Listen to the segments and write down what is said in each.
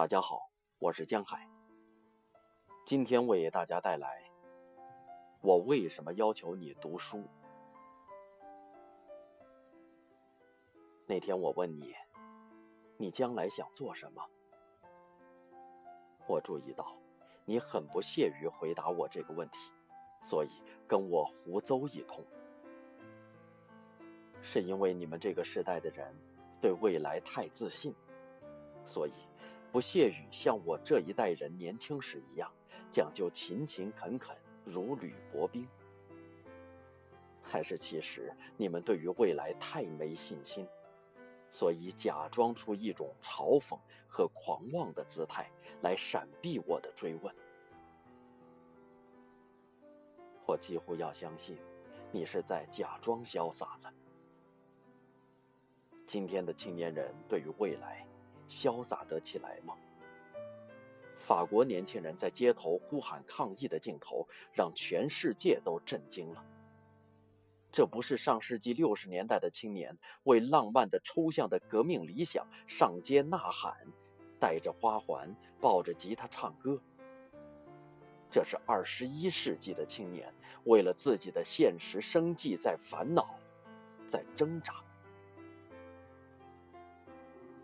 大家好，我是江海。今天为大家带来：我为什么要求你读书？那天我问你，你将来想做什么？我注意到你很不屑于回答我这个问题，所以跟我胡诌一通。是因为你们这个时代的人对未来太自信，所以。不屑于像我这一代人年轻时一样讲究勤勤恳恳、如履薄冰，还是其实你们对于未来太没信心，所以假装出一种嘲讽和狂妄的姿态来闪避我的追问？我几乎要相信，你是在假装潇洒了。今天的青年人对于未来。潇洒得起来吗？法国年轻人在街头呼喊抗议的镜头，让全世界都震惊了。这不是上世纪六十年代的青年为浪漫的抽象的革命理想上街呐喊，带着花环，抱着吉他唱歌。这是二十一世纪的青年为了自己的现实生计在烦恼，在挣扎。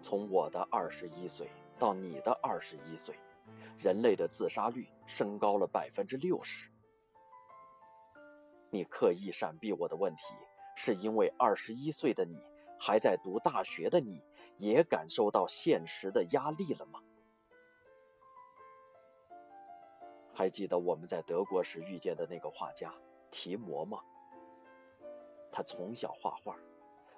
从我的二十一岁到你的二十一岁，人类的自杀率升高了百分之六十。你刻意闪避我的问题，是因为二十一岁的你还在读大学的你，也感受到现实的压力了吗？还记得我们在德国时遇见的那个画家提摩吗？他从小画画。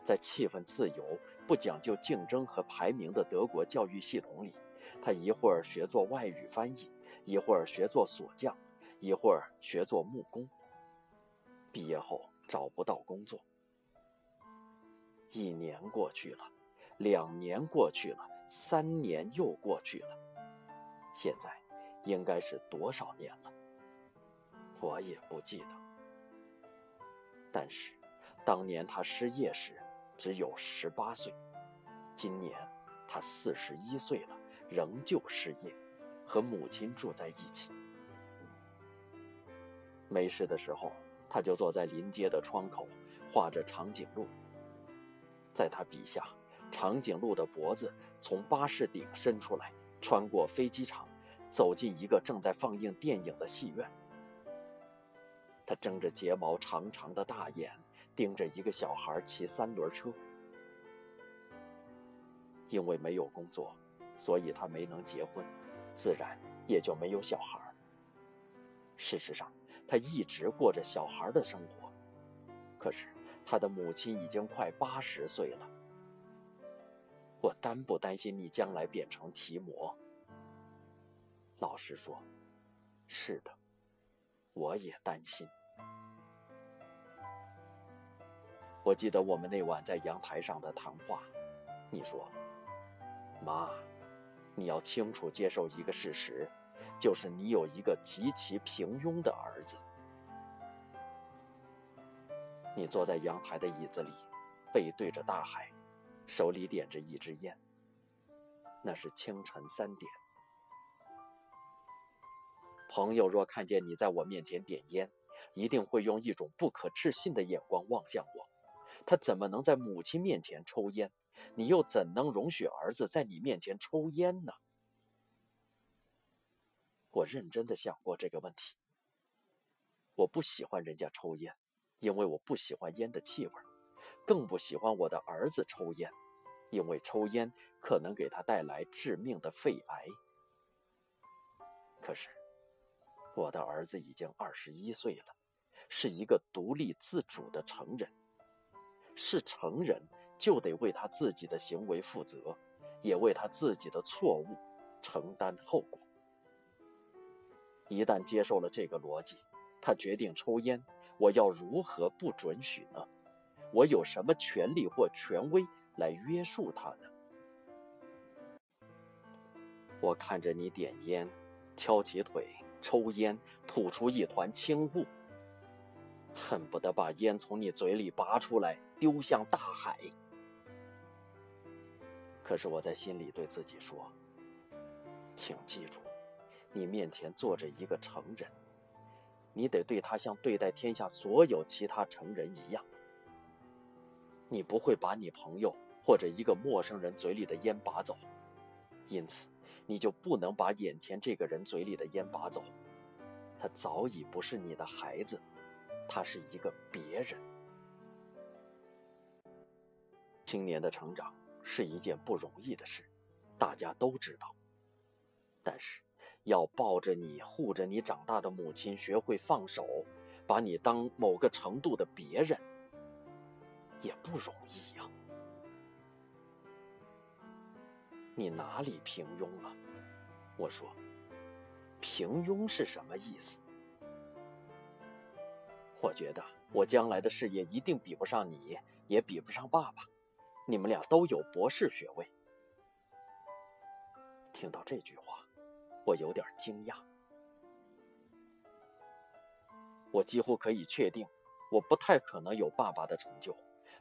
在气氛自由、不讲究竞争和排名的德国教育系统里，他一会儿学做外语翻译，一会儿学做锁匠，一会儿学做木工。毕业后找不到工作，一年过去了，两年过去了，三年又过去了，现在应该是多少年了？我也不记得。但是，当年他失业时。只有十八岁，今年他四十一岁了，仍旧失业，和母亲住在一起。没事的时候，他就坐在临街的窗口，画着长颈鹿。在他笔下，长颈鹿的脖子从巴士顶伸出来，穿过飞机场，走进一个正在放映电影的戏院。他睁着睫毛长长的大眼。盯着一个小孩骑三轮车，因为没有工作，所以他没能结婚，自然也就没有小孩。事实上，他一直过着小孩的生活。可是他的母亲已经快八十岁了。我担不担心你将来变成提摩？老实说，是的，我也担心。我记得我们那晚在阳台上的谈话，你说：“妈，你要清楚接受一个事实，就是你有一个极其平庸的儿子。”你坐在阳台的椅子里，背对着大海，手里点着一支烟。那是清晨三点。朋友若看见你在我面前点烟，一定会用一种不可置信的眼光望向我。他怎么能在母亲面前抽烟？你又怎能容许儿子在你面前抽烟呢？我认真的想过这个问题。我不喜欢人家抽烟，因为我不喜欢烟的气味，更不喜欢我的儿子抽烟，因为抽烟可能给他带来致命的肺癌。可是，我的儿子已经二十一岁了，是一个独立自主的成人。是成人，就得为他自己的行为负责，也为他自己的错误承担后果。一旦接受了这个逻辑，他决定抽烟，我要如何不准许呢？我有什么权利或权威来约束他呢？我看着你点烟，翘起腿抽烟，吐出一团青雾。恨不得把烟从你嘴里拔出来，丢向大海。可是我在心里对自己说：“请记住，你面前坐着一个成人，你得对他像对待天下所有其他成人一样。你不会把你朋友或者一个陌生人嘴里的烟拔走，因此你就不能把眼前这个人嘴里的烟拔走。他早已不是你的孩子，他是一个别人。青年的成长是一件不容易的事，大家都知道。但是，要抱着你、护着你长大的母亲学会放手，把你当某个程度的别人。也不容易呀。你哪里平庸了？我说，平庸是什么意思？我觉得我将来的事业一定比不上你，也比不上爸爸。你们俩都有博士学位。听到这句话，我有点惊讶。我几乎可以确定，我不太可能有爸爸的成就。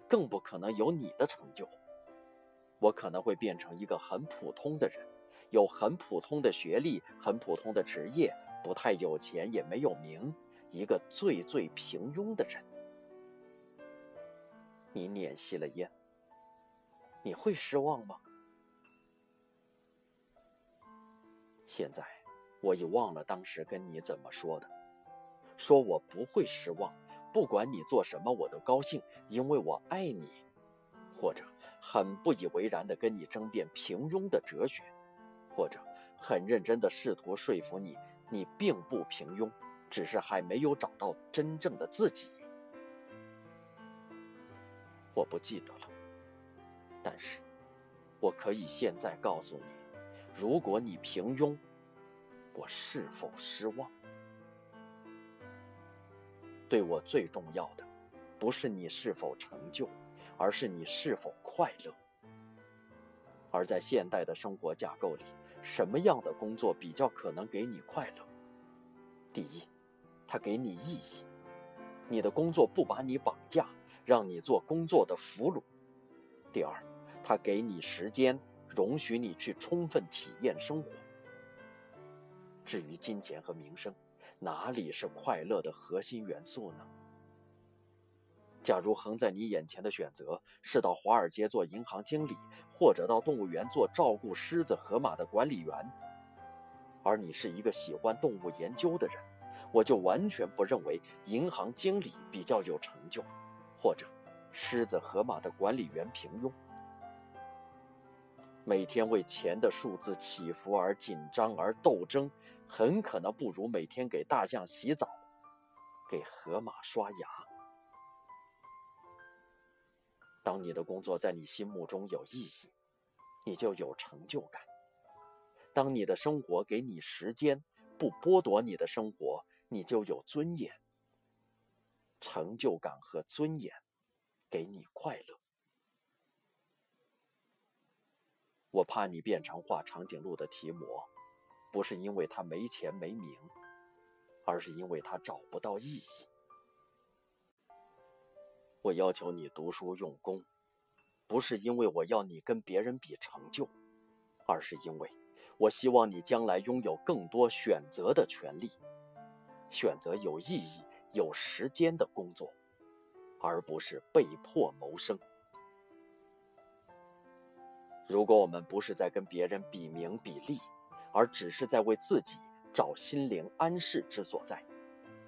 更不可能有你的成就。我可能会变成一个很普通的人，有很普通的学历，很普通的职业，不太有钱，也没有名，一个最最平庸的人。你捻熄了烟，你会失望吗？现在我已忘了当时跟你怎么说的，说我不会失望。不管你做什么，我都高兴，因为我爱你。或者很不以为然的跟你争辩平庸的哲学，或者很认真的试图说服你，你并不平庸，只是还没有找到真正的自己。我不记得了，但是我可以现在告诉你，如果你平庸，我是否失望？对我最重要的，不是你是否成就，而是你是否快乐。而在现代的生活架构里，什么样的工作比较可能给你快乐？第一，它给你意义，你的工作不把你绑架，让你做工作的俘虏；第二，它给你时间，容许你去充分体验生活。至于金钱和名声，哪里是快乐的核心元素呢？假如横在你眼前的选择是到华尔街做银行经理，或者到动物园做照顾狮子、河马的管理员，而你是一个喜欢动物研究的人，我就完全不认为银行经理比较有成就，或者狮子、河马的管理员平庸。每天为钱的数字起伏而紧张而斗争，很可能不如每天给大象洗澡，给河马刷牙。当你的工作在你心目中有意义，你就有成就感；当你的生活给你时间，不剥夺你的生活，你就有尊严。成就感和尊严，给你快乐。我怕你变成画长颈鹿的提摩，不是因为他没钱没名，而是因为他找不到意义。我要求你读书用功，不是因为我要你跟别人比成就，而是因为我希望你将来拥有更多选择的权利，选择有意义、有时间的工作，而不是被迫谋生。如果我们不是在跟别人比名比利，而只是在为自己找心灵安适之所在，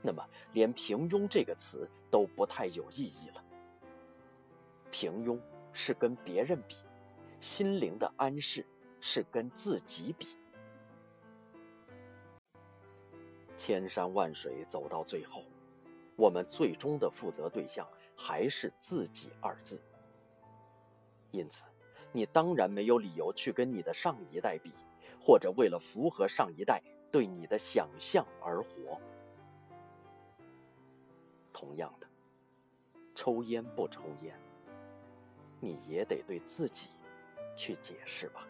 那么连“平庸”这个词都不太有意义了。平庸是跟别人比，心灵的安适是跟自己比。千山万水走到最后，我们最终的负责对象还是自己二字。因此。你当然没有理由去跟你的上一代比，或者为了符合上一代对你的想象而活。同样的，抽烟不抽烟，你也得对自己去解释吧。